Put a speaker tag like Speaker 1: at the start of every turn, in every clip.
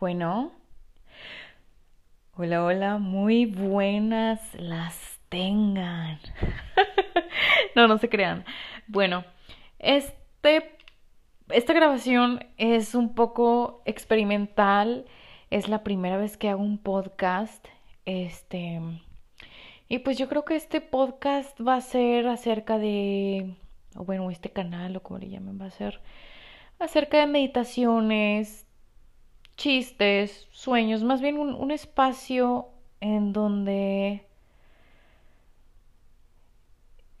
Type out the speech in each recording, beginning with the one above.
Speaker 1: Bueno. Hola, hola, muy buenas las tengan. no, no se crean. Bueno, este, esta grabación es un poco experimental. Es la primera vez que hago un podcast. Este. Y pues yo creo que este podcast va a ser acerca de. O bueno, este canal, o como le llamen, va a ser acerca de meditaciones, chistes, sueños, más bien un, espacio en donde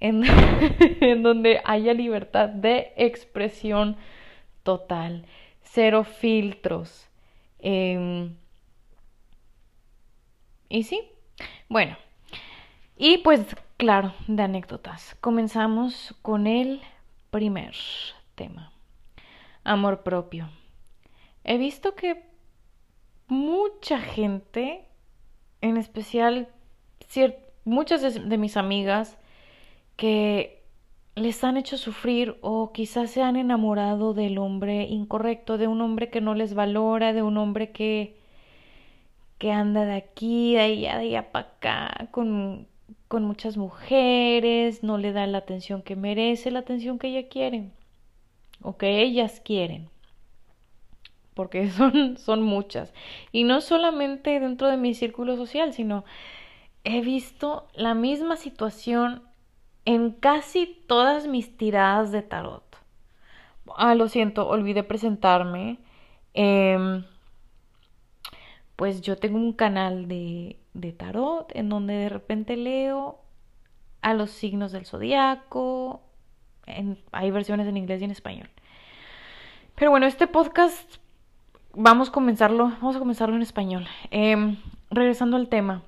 Speaker 1: en, donde haya libertad de expresión total, cero filtros. Em, y sí, bueno, y pues claro, de anécdotas. Comenzamos con el primer tema, amor propio. He visto que mucha gente, en especial muchas de, mis amigas, que les han hecho sufrir o quizás se han enamorado del hombre incorrecto, de un hombre que no les valora, de un hombre que, que anda de aquí, de allá, de allá para acá, con, con muchas mujeres, no le da la atención que merece, la atención que ella quiere o que ellas quieren porque son, son muchas. Y no solamente dentro de mi círculo social, sino he visto la misma situación en casi todas mis tiradas de tarot. Ah, lo siento, olvidé presentarme. Em, pues yo tengo un canal de, de tarot en donde de repente leo a los signos del zodiaco. hay versiones en inglés y en español. Pero bueno, este podcast vamos a comenzarlo, vamos a comenzarlo en español. Em, regresando al tema.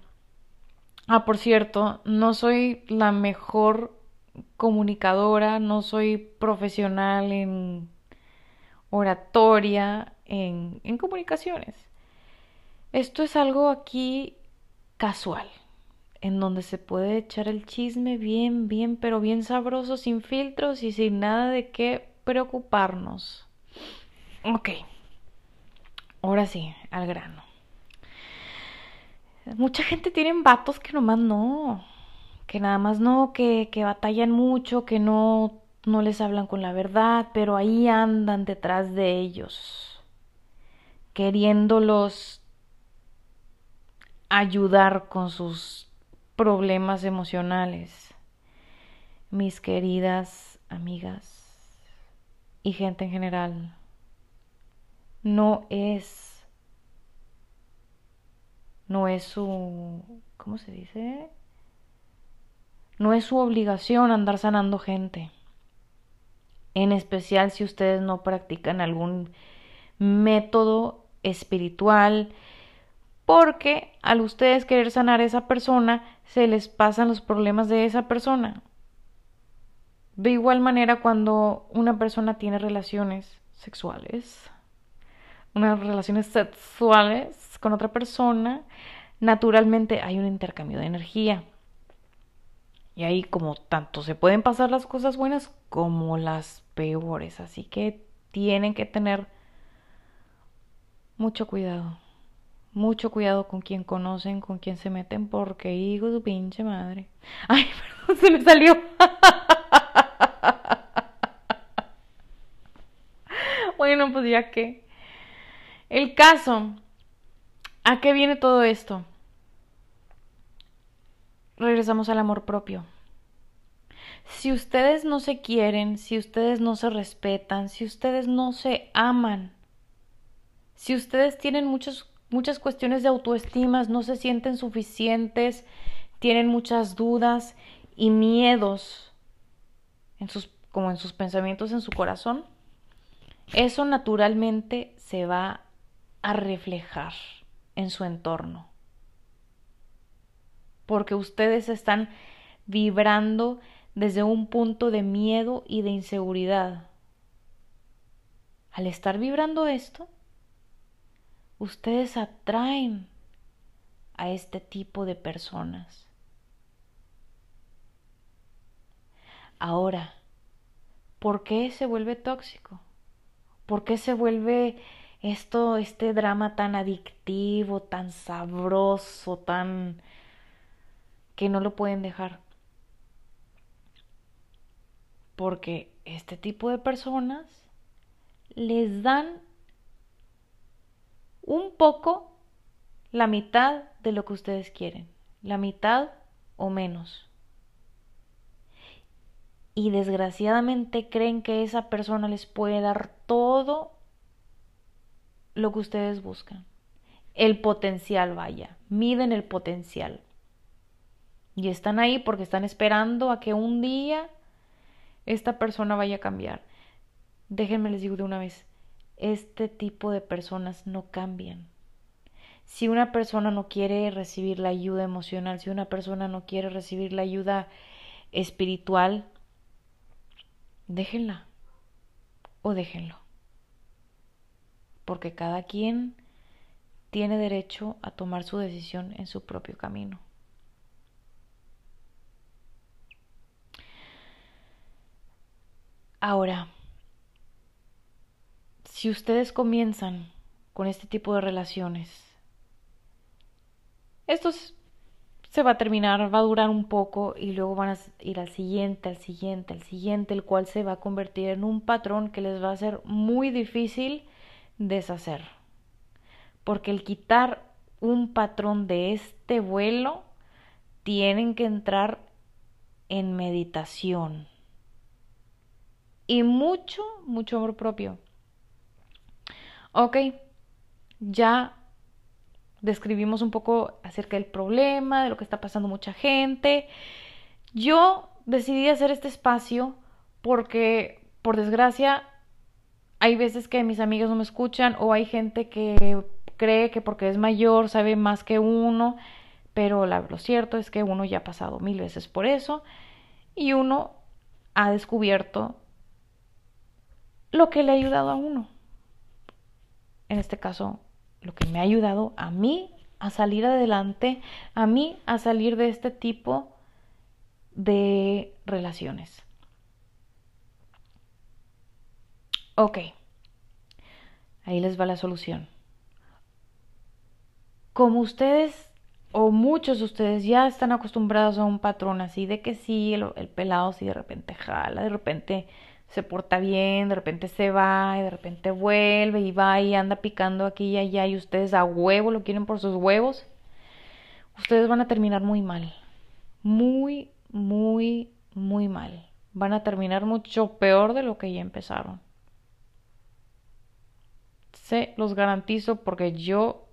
Speaker 1: Ah, por cierto, no soy la mejor comunicadora, no soy profesional en oratoria, en, en comunicaciones. Esto es algo aquí casual, en donde se puede echar el chisme bien, bien, pero bien sabroso, sin filtros y sin nada de qué preocuparnos. Ok. Ahora sí, al grano. Mucha gente tiene vatos que nomás no. Que nada más no, que, que batallan mucho, que no, no les hablan con la verdad, pero ahí andan detrás de ellos. Queriéndolos ayudar con sus problemas emocionales. Mis queridas amigas y gente en general no es, no es su, ¿cómo se dice? No es su obligación andar sanando gente. En especial si ustedes no practican algún método espiritual, porque al ustedes querer sanar a esa persona, se les pasan los problemas de esa persona. De igual manera, cuando una persona tiene relaciones sexuales, unas relaciones sexuales con otra persona, naturalmente hay un intercambio de energía. Y ahí como tanto se pueden pasar las cosas buenas como las peores. Así que tienen que tener mucho cuidado. Mucho cuidado con quien conocen, con quien se meten, porque hijo su pinche madre. Ay, perdón, se me salió. bueno, pues ya que. El caso, ¿a qué viene todo esto? Regresamos al amor propio. Si ustedes no se quieren, si ustedes no se respetan, si ustedes no se aman, si ustedes tienen muchas, muchas cuestiones de autoestima, no se sienten suficientes, tienen muchas dudas y miedos en sus, como en sus pensamientos, en su corazón, eso naturalmente se va a reflejar en su entorno. Porque ustedes están vibrando desde un punto de miedo y de inseguridad. Al estar vibrando esto, ustedes atraen a este tipo de personas. Ahora, ¿por qué se vuelve tóxico? ¿Por qué se vuelve esto, este drama tan adictivo, tan sabroso, tan que no lo pueden dejar. Porque este tipo de personas les dan un poco la mitad de lo que ustedes quieren, la mitad o menos. Y desgraciadamente creen que esa persona les puede dar todo lo que ustedes buscan. El potencial, vaya, miden el potencial. Y están ahí porque están esperando a que un día esta persona vaya a cambiar. Déjenme les digo de una vez, este tipo de personas no cambian. Si una persona no quiere recibir la ayuda emocional, si una persona no quiere recibir la ayuda espiritual, déjenla o déjenlo. Porque cada quien tiene derecho a tomar su decisión en su propio camino. Ahora, si ustedes comienzan con este tipo de relaciones, esto se va a terminar, va a durar un poco y luego van a ir al siguiente, al siguiente, al siguiente, el cual se va a convertir en un patrón que les va a ser muy difícil deshacer. Porque el quitar un patrón de este vuelo, tienen que entrar en meditación y mucho, mucho amor propio. Ok, ya describimos un poco acerca del problema, de lo que está pasando mucha gente. Yo decidí hacer este espacio porque, por desgracia, hay veces que mis amigos no me escuchan o hay gente que cree que porque es mayor sabe más que uno, pero lo cierto es que uno ya ha pasado mil veces por eso y uno ha descubierto lo que le ha ayudado a uno. En este caso, lo que me ha ayudado a mí a salir adelante, a mí a salir de este tipo de relaciones. Ok, ahí les va la solución. Como ustedes o muchos de ustedes ya están acostumbrados a un patrón así de que sí, el, el pelado si de repente jala, de repente se porta bien, de repente se va y de repente vuelve y va y anda picando aquí y allá y ustedes a huevo lo quieren por sus huevos, ustedes van a terminar muy mal. Muy, muy, muy mal. Van a terminar mucho peor de lo que ya empezaron. Se los garantizo porque yo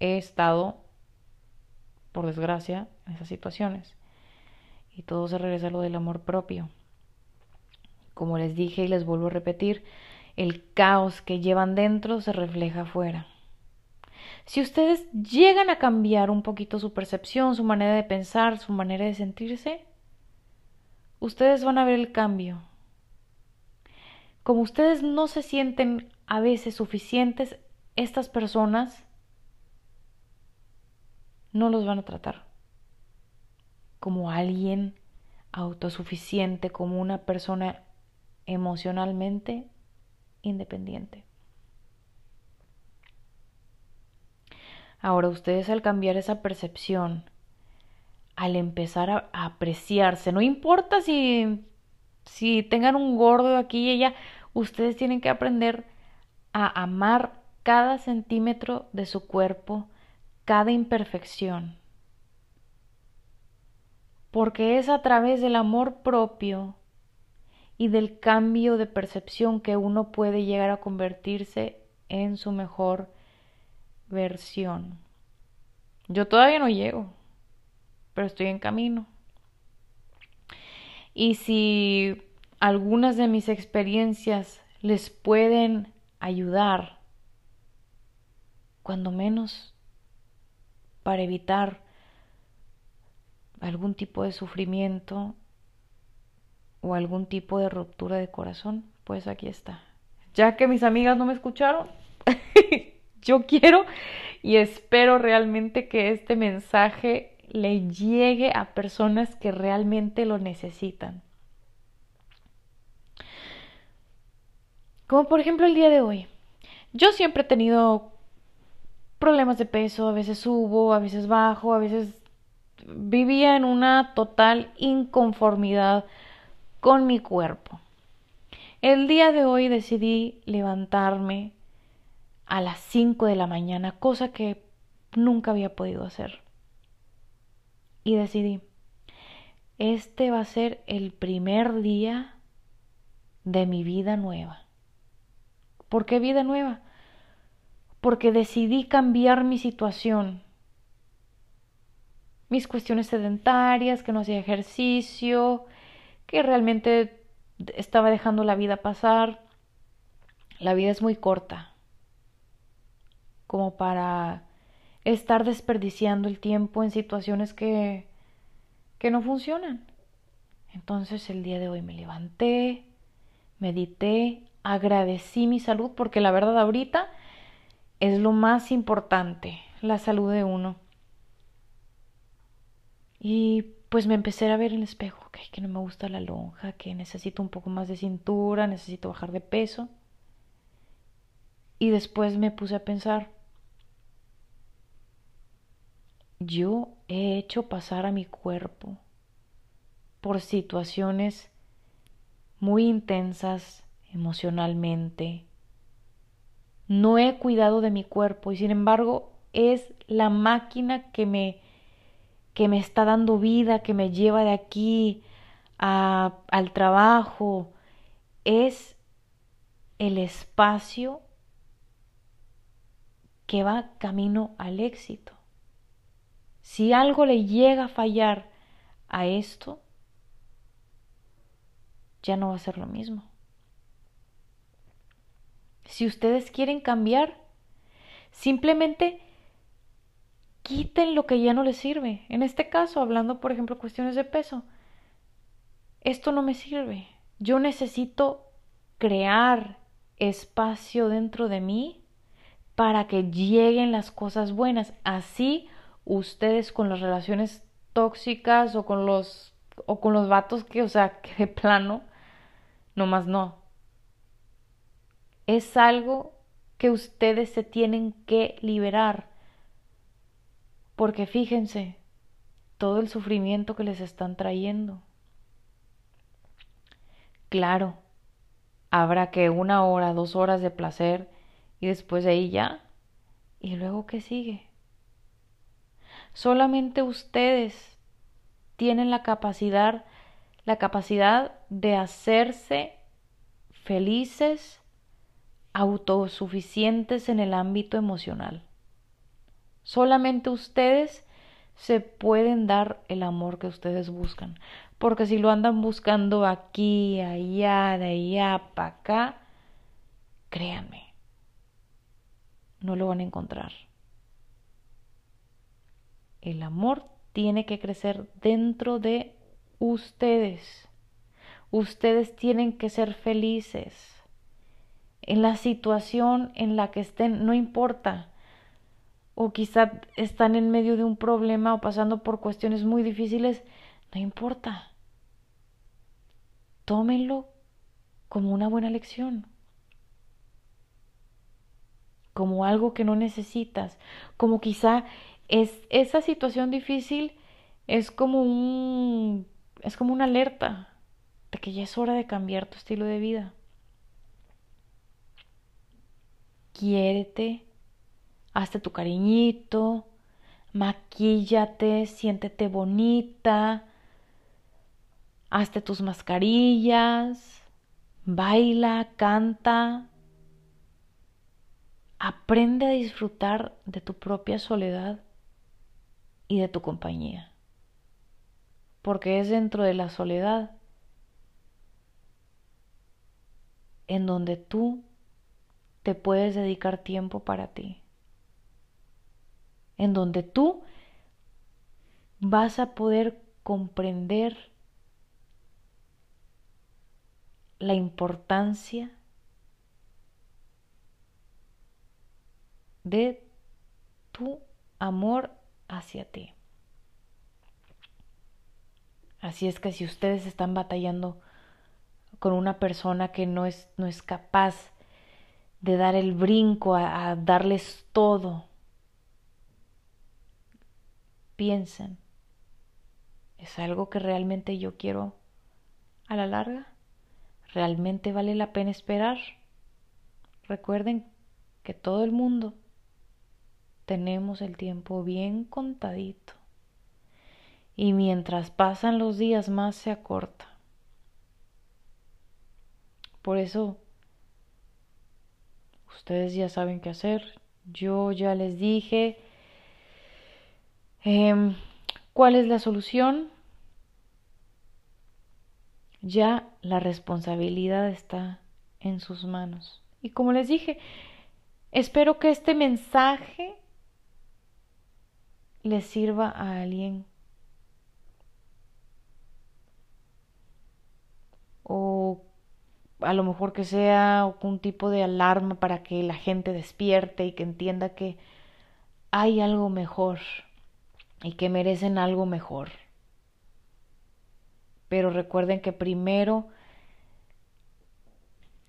Speaker 1: he estado, por desgracia, en esas situaciones. Y todo se regresa a lo del amor propio. Como les dije y les vuelvo a repetir, el caos que llevan dentro se refleja afuera. Si ustedes llegan a cambiar un poquito su percepción, su manera de pensar, su manera de sentirse, ustedes van a ver el cambio. Como ustedes no se sienten a veces suficientes, estas personas no los van a tratar como alguien autosuficiente, como una persona emocionalmente independiente. Ahora ustedes al cambiar esa percepción, al empezar a, apreciarse, no importa si, si tengan un gordo aquí y allá, ustedes tienen que aprender a amar cada centímetro de su cuerpo, cada imperfección. Porque es a través del amor propio y del cambio de percepción que uno puede llegar a convertirse en su mejor versión. Yo todavía no llego, pero estoy en camino. Y si algunas de mis experiencias les pueden ayudar, cuando menos para evitar algún tipo de sufrimiento o algún tipo de ruptura de corazón, pues aquí está. Ya que mis amigas no me escucharon, yo quiero y espero realmente que este mensaje le llegue a personas que realmente lo necesitan. Como por ejemplo el día de hoy. Yo siempre he tenido problemas de peso, a veces subo, a veces bajo, a veces vivía en una total inconformidad con mi cuerpo. El día de hoy decidí levantarme a las 5 de la mañana, cosa que nunca había podido hacer. Y decidí, este va a ser el primer día de mi vida nueva. ¿Por qué vida nueva? Porque decidí cambiar mi situación, mis cuestiones sedentarias, que no hacía ejercicio, que realmente estaba dejando la vida pasar. La vida es muy corta como para estar desperdiciando el tiempo en situaciones que, que no funcionan. Entonces el día de hoy me levanté, medité, agradecí mi salud porque la verdad ahorita es lo más importante, la salud de uno. Y pues me empecé a ver en el espejo, que no me gusta la lonja, que necesito un poco más de cintura, necesito bajar de peso. Y después me puse a pensar, yo he hecho pasar a mi cuerpo por situaciones muy intensas emocionalmente. No he cuidado de mi cuerpo y sin embargo es la máquina que me que me está dando vida, que me lleva de aquí al trabajo, es el espacio que va camino al éxito. Si algo le llega a fallar a esto, ya no va a ser lo mismo. Si ustedes quieren cambiar, simplemente quiten lo que ya no les sirve. En este caso, hablando, por ejemplo, cuestiones de peso, esto no me sirve. Yo necesito crear espacio dentro de mí para que lleguen las cosas buenas. Así ustedes con las relaciones tóxicas o con los o con los vatos que, o sea, que de plano nomás no. Es algo que ustedes se tienen que liberar porque fíjense todo el sufrimiento que les están trayendo. Claro, habrá que una hora, dos horas de placer y después de ahí ya. ¿Y luego qué sigue? Solamente ustedes tienen la capacidad, la capacidad de hacerse felices, autosuficientes en el ámbito emocional. Solamente ustedes se pueden dar el amor que ustedes buscan. Porque si lo andan buscando aquí, allá, de allá, para acá, créanme, no lo van a encontrar. El amor tiene que crecer dentro de ustedes. Ustedes tienen que ser felices. En la situación en la que estén, no importa o quizá están en medio de un problema o pasando por cuestiones muy difíciles, no importa. Tómenlo como una buena lección, como algo que no necesitas, como quizá es esa situación difícil es como un es como una alerta de que ya es hora de cambiar tu estilo de vida. Quiérete, hazte tu cariñito, maquíllate, siéntete bonita, hazte tus mascarillas, baila, canta, aprende a disfrutar de tu propia soledad y de tu compañía, porque es dentro de la soledad en donde tú te puedes dedicar tiempo para ti en donde tú vas a poder comprender la importancia de tu amor hacia ti. Así es que si ustedes están batallando con una persona que no es, no es capaz de dar el brinco, a, a darles todo. Piensen, ¿es algo que realmente yo quiero a la larga? ¿Realmente vale la pena esperar? Recuerden que todo el mundo tenemos el tiempo bien contadito y mientras pasan los días más se acorta. Por eso, ustedes ya saben qué hacer. Yo ya les dije em, cuál es la solución. Ya la responsabilidad está en sus manos. Y como les dije, espero que este mensaje le sirva a alguien o a lo mejor que sea un tipo de alarma para que la gente despierte y que entienda que hay algo mejor y que merecen algo mejor. Pero recuerden que primero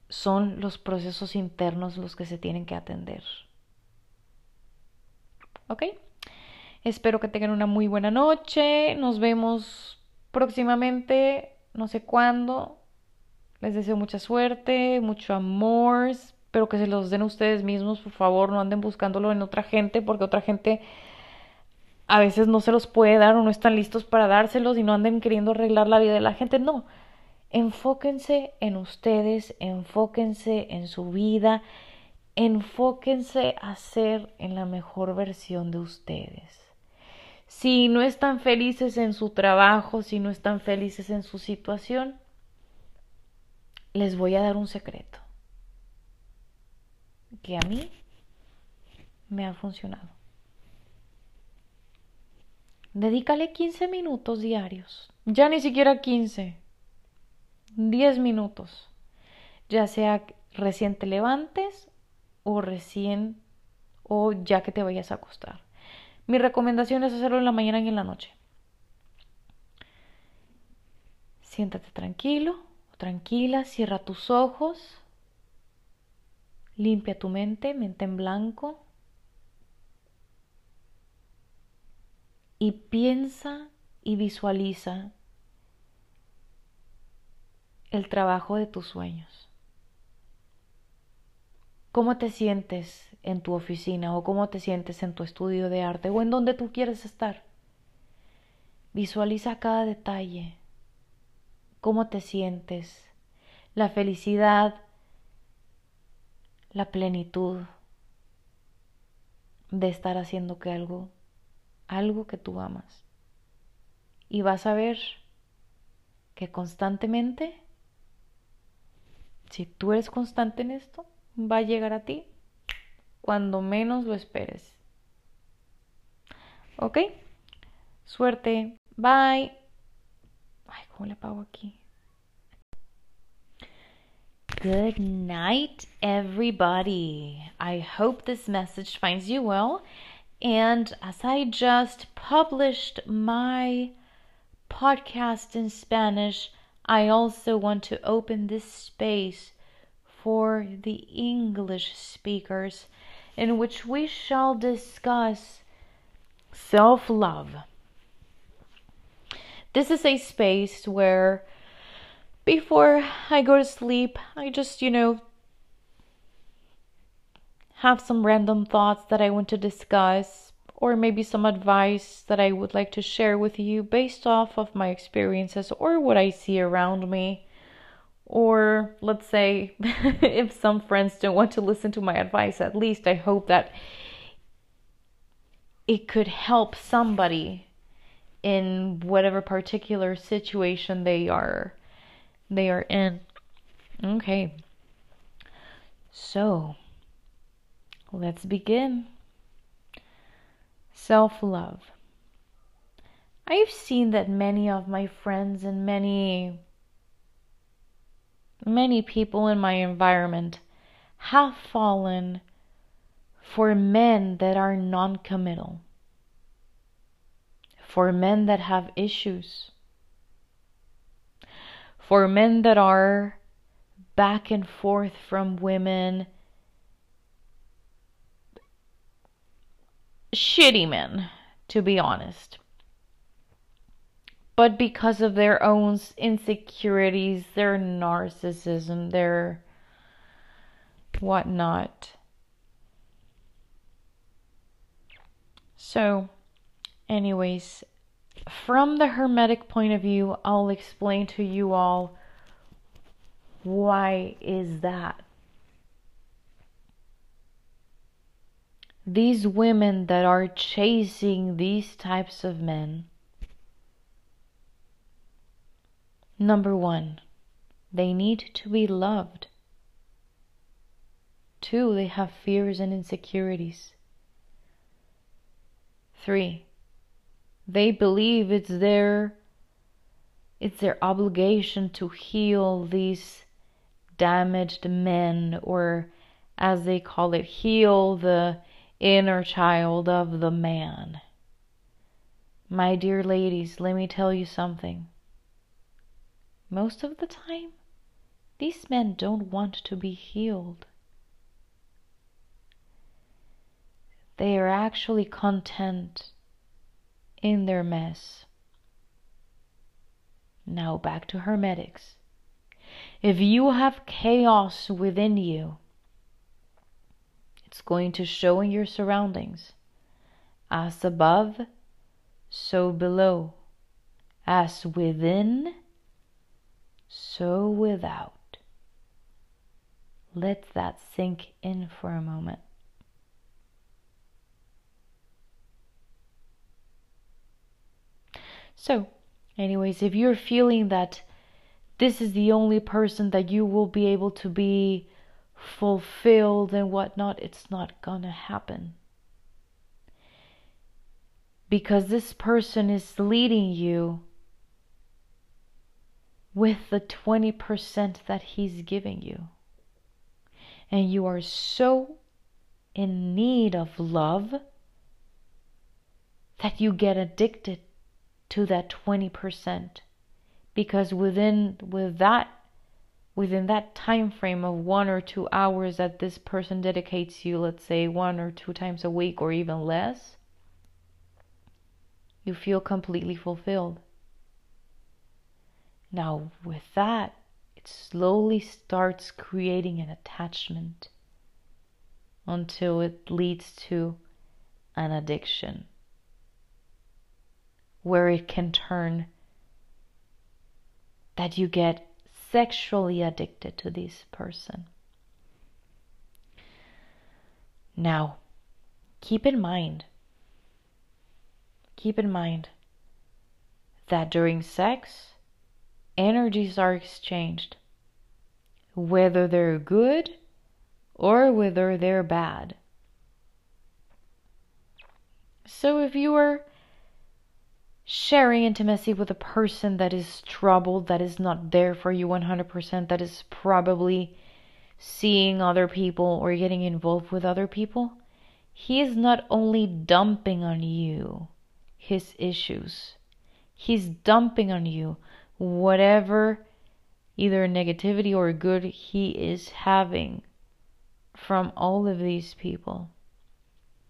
Speaker 1: son los procesos internos los que se tienen que atender. ¿Ok? Espero que tengan una muy buena noche. Nos vemos próximamente, no sé cuándo. Les deseo mucha suerte, mucho amor. Espero que se los den ustedes mismos, por favor, no anden buscándolo en otra gente, porque otra gente a veces no se los puede dar o no están listos para dárselos y no anden queriendo arreglar la vida de la gente. No, enfóquense en ustedes, enfóquense en su vida, enfóquense a ser en la mejor versión de ustedes si no están felices en su trabajo, si no están felices en su situación, les voy a dar un secreto que a mí me ha funcionado. Dedícale 15 minutos diarios, ya ni siquiera 15, 10 minutos, ya sea recién te levantes o recién o ya que te vayas a acostar. Mi recomendación es hacerlo en la mañana y en la noche. Siéntate tranquilo, tranquila, cierra tus ojos, limpia tu mente, mente en blanco, y piensa y visualiza el trabajo de tus sueños. ¿Cómo te sientes en tu oficina o cómo te sientes en tu estudio de arte o en donde tú quieres estar. Visualiza cada detalle, cómo te sientes, la felicidad, la plenitud de estar haciendo que algo, algo que tú amas. Y vas a ver que constantemente, si tú eres constante en esto, va a llegar a ti cuando menos lo esperes. ¿Ok? Suerte. Bye. Ay, ¿cómo le pago aquí? Good night, everybody. I hope this message finds you well. And as I just published my podcast in Spanish, I also want to open this space for the English speakers in which we shall discuss self love. This is a space where before I go to sleep, I just, you know, have some random thoughts that I want to discuss, or maybe some advice that I would like to share with you based off of my experiences or what I see around me. Or let's say, if some friends don't want to listen to my advice, at least I hope that it could help somebody in whatever particular situation they are they are in. Okay. So, let's begin. Self-love. I've seen that many of my friends and many many people in my environment have fallen for men that are non committal, for men that have issues, for men that are back and forth from women. Shitty men, to be honest. But because of their own insecurities, their narcissism, their whatnot. So anyways, from the Hermetic point of view, I'll explain to you all why is that. These women that are chasing these types of men, number one, they need to be loved. Two, they have fears and insecurities. Three, they believe it's their it's their obligation to heal these damaged men or as they call it heal the inner child of the man. My dear ladies, let me tell you something. Most of the time, these men don't want to be healed. They are actually content in their mess. Now back to Hermetics. If you have chaos within you, it's going to show in your surroundings. As above, so below. As within, so without. Let that sink in for a moment. So, anyways, if you're feeling that this is the only person that you will be able to be fulfilled and whatnot, it's not gonna happen. Because this person is leading you with the 20% that he's giving you. And you are so in need of love that you get addicted to that 20% because within with that within that time frame of 1 or 2 hours that this person dedicates you let's say one or two times a week or even less you feel completely fulfilled. Now with that it slowly starts creating an attachment until it leads to an addiction where it can turn that you get sexually addicted to this person. Now, keep in mind, keep in mind that during sex, energies are exchanged, whether they're good or whether they're bad. So if you are sharing intimacy with a person that is troubled, that is not there for you 100%, that is probably seeing other people or getting involved with other people, he is not only dumping on you his issues, he's dumping on you whatever either negativity or good he is having from all of these people.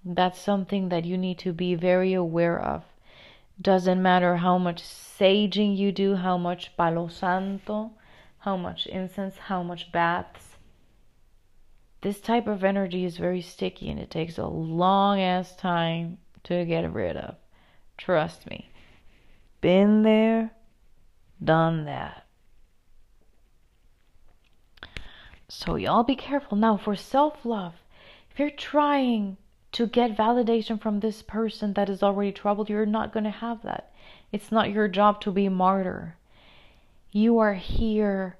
Speaker 1: That's something that you need to be very aware of doesn't matter how much saging you do, how much palo santo, how much incense, how much baths. This type of energy is very sticky and it takes a long ass time to get rid of. Trust me. Been there, done that. So, y'all be careful. Now, for self love, if you're trying to get validation from this person that is already troubled, you're not going to have that. It's not your job to be a martyr. You are here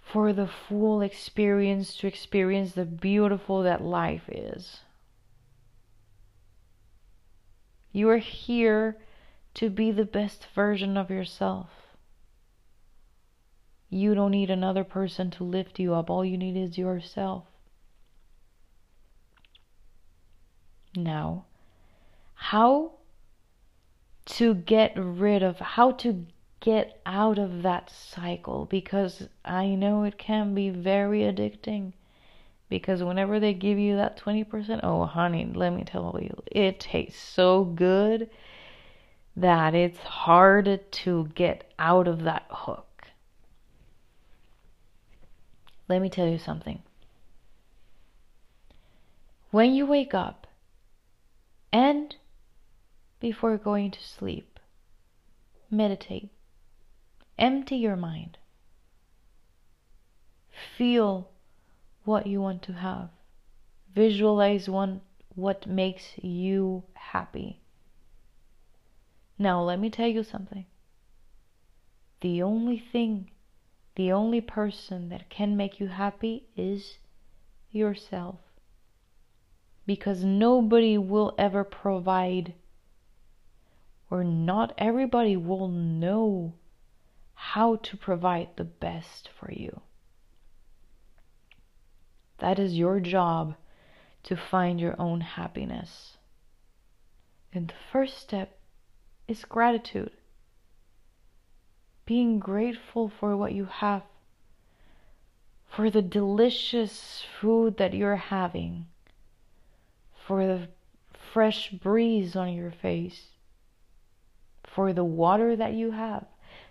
Speaker 1: for the full experience, to experience the beautiful that life is. You are here to be the best version of yourself. You don't need another person to lift you up. All you need is yourself. Now how to get rid of, how to get out of that cycle because I know it can be very addicting. Because whenever they give you that 20%, oh, honey, let me tell you, it tastes so good that it's hard to get out of that hook. Let me tell you something. When you wake up and before going to sleep, meditate, empty your mind, feel what you want to have. Visualize one what makes you happy. Now let me tell you something. The only thing, the only person that can make you happy is yourself. Because nobody will ever provide or not everybody will know how to provide the best for you. That is your job to find your own happiness. And the first step is gratitude. Being grateful for what you have, for the delicious food that you're having, for the fresh breeze on your face, for the water that you have.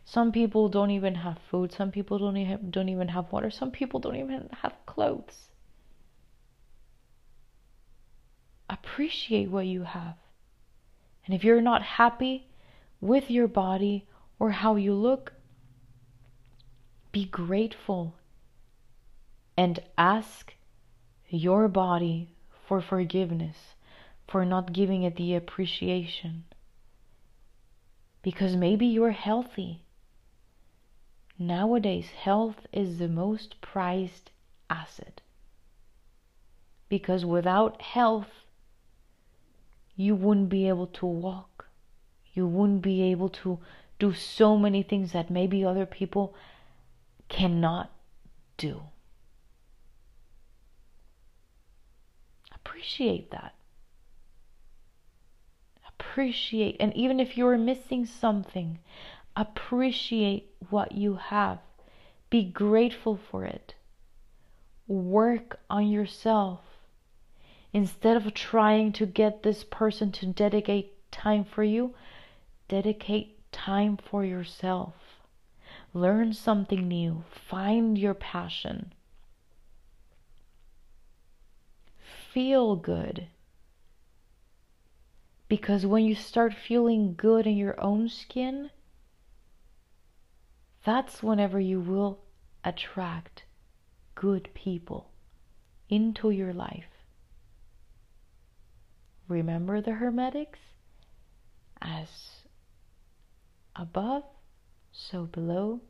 Speaker 1: Some people don't even have food. Some people don't even, don't even have water. Some people don't even have clothes. appreciate what you have. And if you're not happy with your body or how you look, be grateful and ask your body for forgiveness for not giving it the appreciation. Because maybe you're healthy. Nowadays, health is the most prized asset. Because without health, you wouldn't be able to walk. You wouldn't be able to do so many things that maybe other people cannot do. Appreciate that. Appreciate, and even if you're missing something, appreciate what you have. Be grateful for it. Work on yourself Instead of trying to get this person to dedicate time for you, dedicate time for yourself. Learn something new. Find your passion. Feel good. Because when you start feeling good in your own skin, that's whenever you will attract good people into your life. Remember the Hermetics? As above, so below,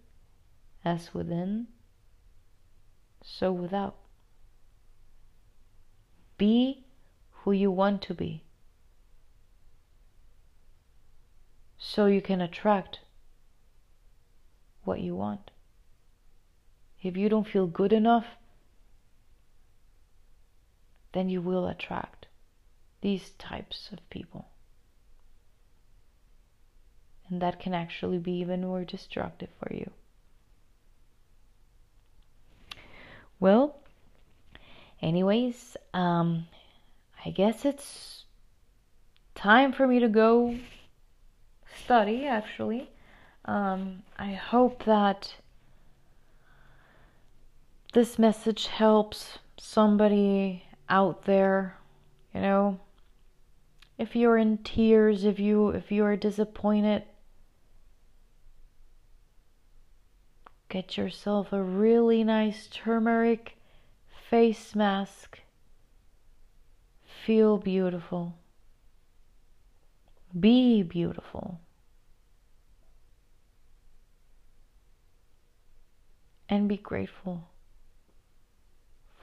Speaker 1: as within, so without. Be who you want to be. So you can attract what you want. If you don't feel good enough, then you will attract these types of people. And that can actually be even more destructive for you. Well, anyways, um, I guess it's time for me to go study actually. Um, I hope that this message helps somebody out there, you know, if you're in tears, if you if you are disappointed, get yourself a really nice turmeric face mask. Feel beautiful. Be beautiful. And be grateful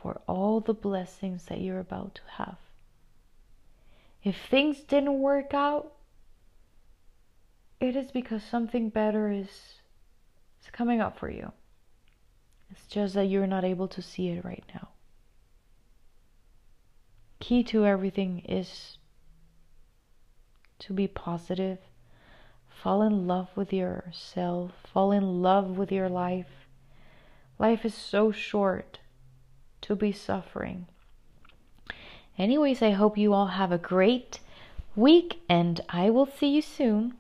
Speaker 1: for all the blessings that you're about to have. If things didn't work out, it is because something better is, is coming up for you. It's just that you're not able to see it right now. Key to everything is to be positive, fall in love with yourself, fall in love with your life. Life is so short to be suffering. Anyways, I hope you all have a great week and I will see you soon.